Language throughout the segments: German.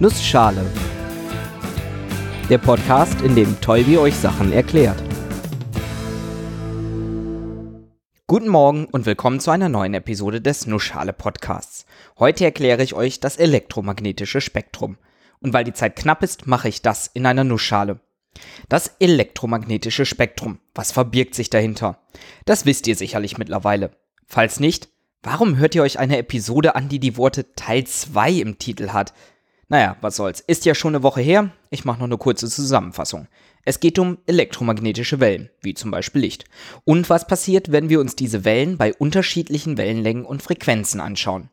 Nussschale. Der Podcast, in dem Tolbi euch Sachen erklärt. Guten Morgen und willkommen zu einer neuen Episode des Nussschale Podcasts. Heute erkläre ich euch das elektromagnetische Spektrum. Und weil die Zeit knapp ist, mache ich das in einer Nussschale. Das elektromagnetische Spektrum. Was verbirgt sich dahinter? Das wisst ihr sicherlich mittlerweile. Falls nicht, warum hört ihr euch eine Episode an, die die Worte Teil 2 im Titel hat? Naja, was soll's. Ist ja schon eine Woche her. Ich mache noch eine kurze Zusammenfassung. Es geht um elektromagnetische Wellen, wie zum Beispiel Licht. Und was passiert, wenn wir uns diese Wellen bei unterschiedlichen Wellenlängen und Frequenzen anschauen.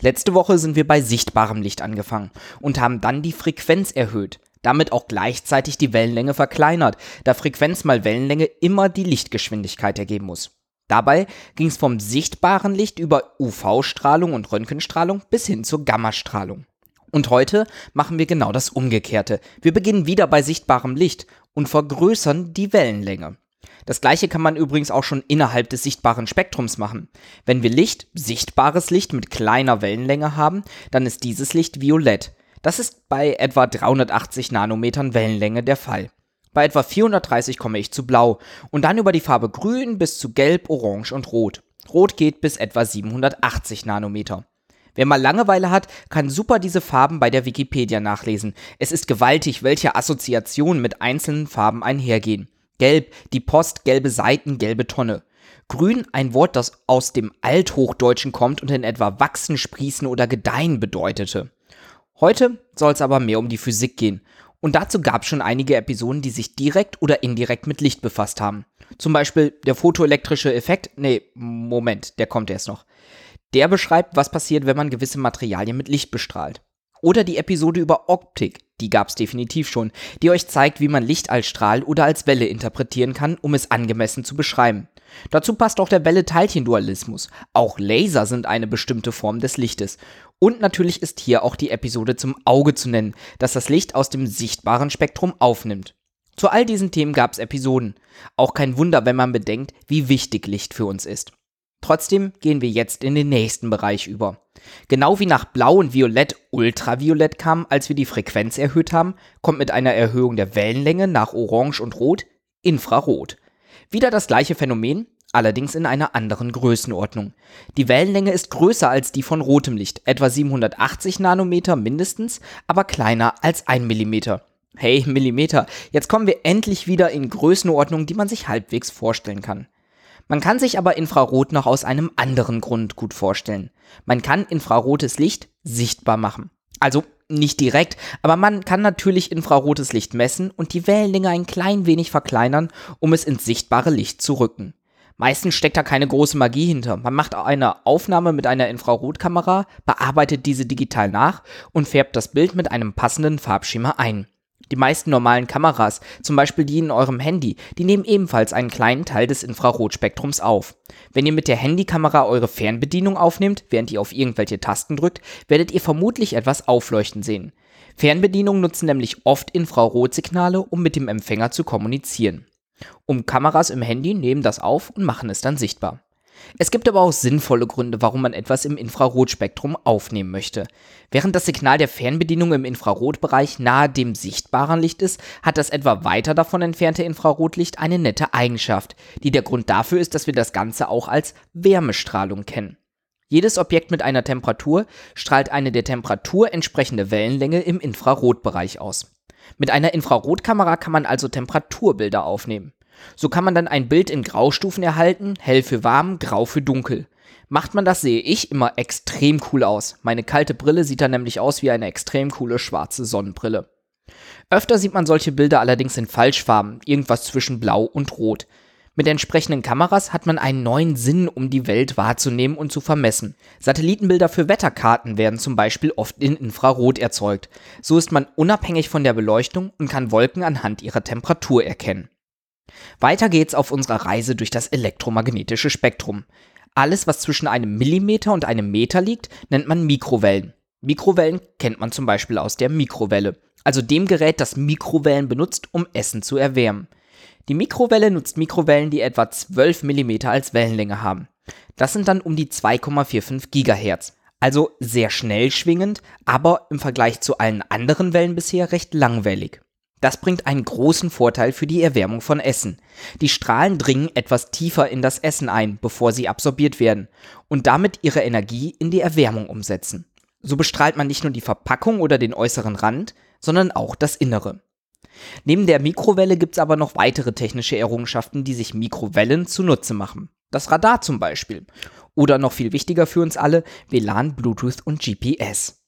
Letzte Woche sind wir bei sichtbarem Licht angefangen und haben dann die Frequenz erhöht, damit auch gleichzeitig die Wellenlänge verkleinert, da Frequenz mal Wellenlänge immer die Lichtgeschwindigkeit ergeben muss. Dabei ging es vom sichtbaren Licht über UV-Strahlung und Röntgenstrahlung bis hin zur Gammastrahlung. Und heute machen wir genau das Umgekehrte. Wir beginnen wieder bei sichtbarem Licht und vergrößern die Wellenlänge. Das gleiche kann man übrigens auch schon innerhalb des sichtbaren Spektrums machen. Wenn wir Licht, sichtbares Licht mit kleiner Wellenlänge haben, dann ist dieses Licht violett. Das ist bei etwa 380 Nanometern Wellenlänge der Fall. Bei etwa 430 komme ich zu blau und dann über die Farbe grün bis zu gelb, orange und rot. Rot geht bis etwa 780 Nanometer. Wer mal Langeweile hat, kann super diese Farben bei der Wikipedia nachlesen. Es ist gewaltig, welche Assoziationen mit einzelnen Farben einhergehen. Gelb, die Post, gelbe Seiten, gelbe Tonne. Grün, ein Wort, das aus dem Althochdeutschen kommt und in etwa wachsen, sprießen oder gedeihen bedeutete. Heute soll es aber mehr um die Physik gehen. Und dazu gab es schon einige Episoden, die sich direkt oder indirekt mit Licht befasst haben. Zum Beispiel der photoelektrische Effekt. Nee, Moment, der kommt erst noch. Der beschreibt, was passiert, wenn man gewisse Materialien mit Licht bestrahlt. Oder die Episode über Optik, die gab es definitiv schon, die euch zeigt, wie man Licht als Strahl oder als Welle interpretieren kann, um es angemessen zu beschreiben. Dazu passt auch der Welle-Teilchen-Dualismus. Auch Laser sind eine bestimmte Form des Lichtes. Und natürlich ist hier auch die Episode zum Auge zu nennen, das das Licht aus dem sichtbaren Spektrum aufnimmt. Zu all diesen Themen gab es Episoden. Auch kein Wunder, wenn man bedenkt, wie wichtig Licht für uns ist. Trotzdem gehen wir jetzt in den nächsten Bereich über. Genau wie nach Blau und Violett Ultraviolett kam, als wir die Frequenz erhöht haben, kommt mit einer Erhöhung der Wellenlänge nach Orange und Rot Infrarot. Wieder das gleiche Phänomen, allerdings in einer anderen Größenordnung. Die Wellenlänge ist größer als die von rotem Licht, etwa 780 Nanometer mindestens, aber kleiner als 1 Millimeter. Hey, Millimeter, jetzt kommen wir endlich wieder in Größenordnungen, die man sich halbwegs vorstellen kann. Man kann sich aber Infrarot noch aus einem anderen Grund gut vorstellen. Man kann infrarotes Licht sichtbar machen. Also nicht direkt, aber man kann natürlich infrarotes Licht messen und die Wellenlänge ein klein wenig verkleinern, um es ins sichtbare Licht zu rücken. Meistens steckt da keine große Magie hinter. Man macht eine Aufnahme mit einer Infrarotkamera, bearbeitet diese digital nach und färbt das Bild mit einem passenden Farbschema ein. Die meisten normalen Kameras, zum Beispiel die in eurem Handy, die nehmen ebenfalls einen kleinen Teil des Infrarotspektrums auf. Wenn ihr mit der Handykamera eure Fernbedienung aufnehmt, während ihr auf irgendwelche Tasten drückt, werdet ihr vermutlich etwas aufleuchten sehen. Fernbedienungen nutzen nämlich oft Infrarotsignale, um mit dem Empfänger zu kommunizieren. Um Kameras im Handy nehmen das auf und machen es dann sichtbar. Es gibt aber auch sinnvolle Gründe, warum man etwas im Infrarotspektrum aufnehmen möchte. Während das Signal der Fernbedienung im Infrarotbereich nahe dem sichtbaren Licht ist, hat das etwa weiter davon entfernte Infrarotlicht eine nette Eigenschaft, die der Grund dafür ist, dass wir das Ganze auch als Wärmestrahlung kennen. Jedes Objekt mit einer Temperatur strahlt eine der Temperatur entsprechende Wellenlänge im Infrarotbereich aus. Mit einer Infrarotkamera kann man also Temperaturbilder aufnehmen. So kann man dann ein Bild in Graustufen erhalten, hell für warm, grau für dunkel. Macht man das, sehe ich immer extrem cool aus. Meine kalte Brille sieht dann nämlich aus wie eine extrem coole schwarze Sonnenbrille. Öfter sieht man solche Bilder allerdings in Falschfarben, irgendwas zwischen blau und rot. Mit entsprechenden Kameras hat man einen neuen Sinn, um die Welt wahrzunehmen und zu vermessen. Satellitenbilder für Wetterkarten werden zum Beispiel oft in Infrarot erzeugt. So ist man unabhängig von der Beleuchtung und kann Wolken anhand ihrer Temperatur erkennen. Weiter geht's auf unserer Reise durch das elektromagnetische Spektrum. Alles, was zwischen einem Millimeter und einem Meter liegt, nennt man Mikrowellen. Mikrowellen kennt man zum Beispiel aus der Mikrowelle, also dem Gerät, das Mikrowellen benutzt, um Essen zu erwärmen. Die Mikrowelle nutzt Mikrowellen, die etwa 12 mm als Wellenlänge haben. Das sind dann um die 2,45 GHz. Also sehr schnell schwingend, aber im Vergleich zu allen anderen Wellen bisher recht langwellig. Das bringt einen großen Vorteil für die Erwärmung von Essen. Die Strahlen dringen etwas tiefer in das Essen ein, bevor sie absorbiert werden und damit ihre Energie in die Erwärmung umsetzen. So bestrahlt man nicht nur die Verpackung oder den äußeren Rand, sondern auch das Innere. Neben der Mikrowelle gibt es aber noch weitere technische Errungenschaften, die sich Mikrowellen zunutze machen. Das Radar zum Beispiel. Oder noch viel wichtiger für uns alle, WLAN, Bluetooth und GPS.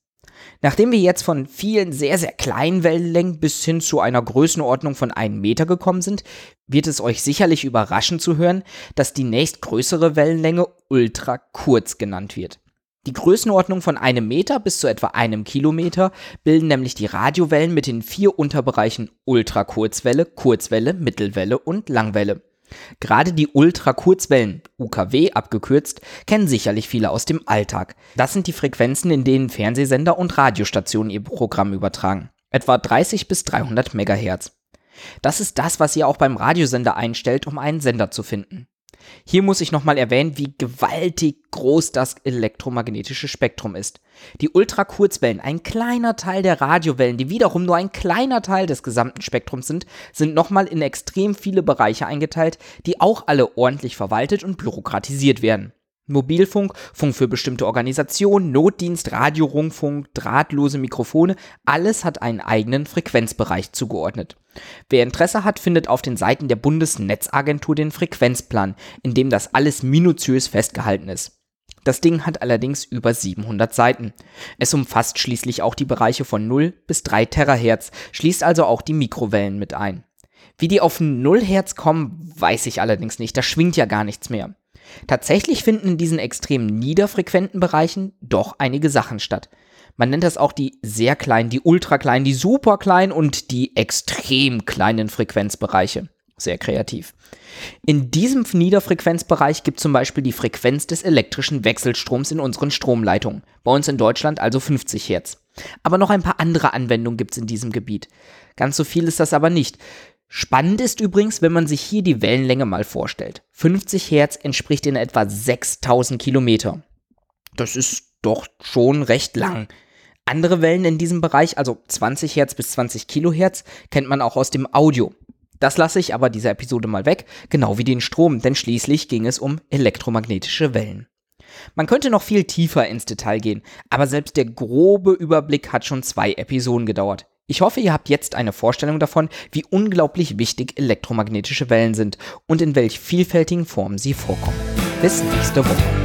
Nachdem wir jetzt von vielen sehr, sehr kleinen Wellenlängen bis hin zu einer Größenordnung von einem Meter gekommen sind, wird es euch sicherlich überraschen zu hören, dass die nächstgrößere Wellenlänge ultra kurz genannt wird. Die Größenordnung von einem Meter bis zu etwa einem Kilometer bilden nämlich die Radiowellen mit den vier Unterbereichen Ultrakurzwelle, Kurzwelle, Mittelwelle und Langwelle. Gerade die Ultrakurzwellen, UKW abgekürzt, kennen sicherlich viele aus dem Alltag. Das sind die Frequenzen, in denen Fernsehsender und Radiostationen ihr Programm übertragen. Etwa 30 bis 300 Megahertz. Das ist das, was ihr auch beim Radiosender einstellt, um einen Sender zu finden. Hier muss ich nochmal erwähnen, wie gewaltig groß das elektromagnetische Spektrum ist. Die Ultrakurzwellen, ein kleiner Teil der Radiowellen, die wiederum nur ein kleiner Teil des gesamten Spektrums sind, sind nochmal in extrem viele Bereiche eingeteilt, die auch alle ordentlich verwaltet und bürokratisiert werden. Mobilfunk, Funk für bestimmte Organisationen, Notdienst, Radiorundfunk, drahtlose Mikrofone, alles hat einen eigenen Frequenzbereich zugeordnet. Wer Interesse hat, findet auf den Seiten der Bundesnetzagentur den Frequenzplan, in dem das alles minutiös festgehalten ist. Das Ding hat allerdings über 700 Seiten. Es umfasst schließlich auch die Bereiche von 0 bis 3 Terahertz, schließt also auch die Mikrowellen mit ein. Wie die auf 0 Hertz kommen, weiß ich allerdings nicht, da schwingt ja gar nichts mehr. Tatsächlich finden in diesen extrem niederfrequenten Bereichen doch einige Sachen statt. Man nennt das auch die sehr kleinen, die ultra kleinen, die super kleinen und die extrem kleinen Frequenzbereiche. Sehr kreativ. In diesem Niederfrequenzbereich gibt zum Beispiel die Frequenz des elektrischen Wechselstroms in unseren Stromleitungen. Bei uns in Deutschland also 50 Hertz. Aber noch ein paar andere Anwendungen gibt es in diesem Gebiet. Ganz so viel ist das aber nicht. Spannend ist übrigens, wenn man sich hier die Wellenlänge mal vorstellt. 50 Hertz entspricht in etwa 6000 Kilometer. Das ist doch schon recht lang. Andere Wellen in diesem Bereich, also 20 Hertz bis 20 Kilohertz, kennt man auch aus dem Audio. Das lasse ich aber dieser Episode mal weg, genau wie den Strom, denn schließlich ging es um elektromagnetische Wellen. Man könnte noch viel tiefer ins Detail gehen, aber selbst der grobe Überblick hat schon zwei Episoden gedauert. Ich hoffe, ihr habt jetzt eine Vorstellung davon, wie unglaublich wichtig elektromagnetische Wellen sind und in welch vielfältigen Formen sie vorkommen. Bis nächste Woche.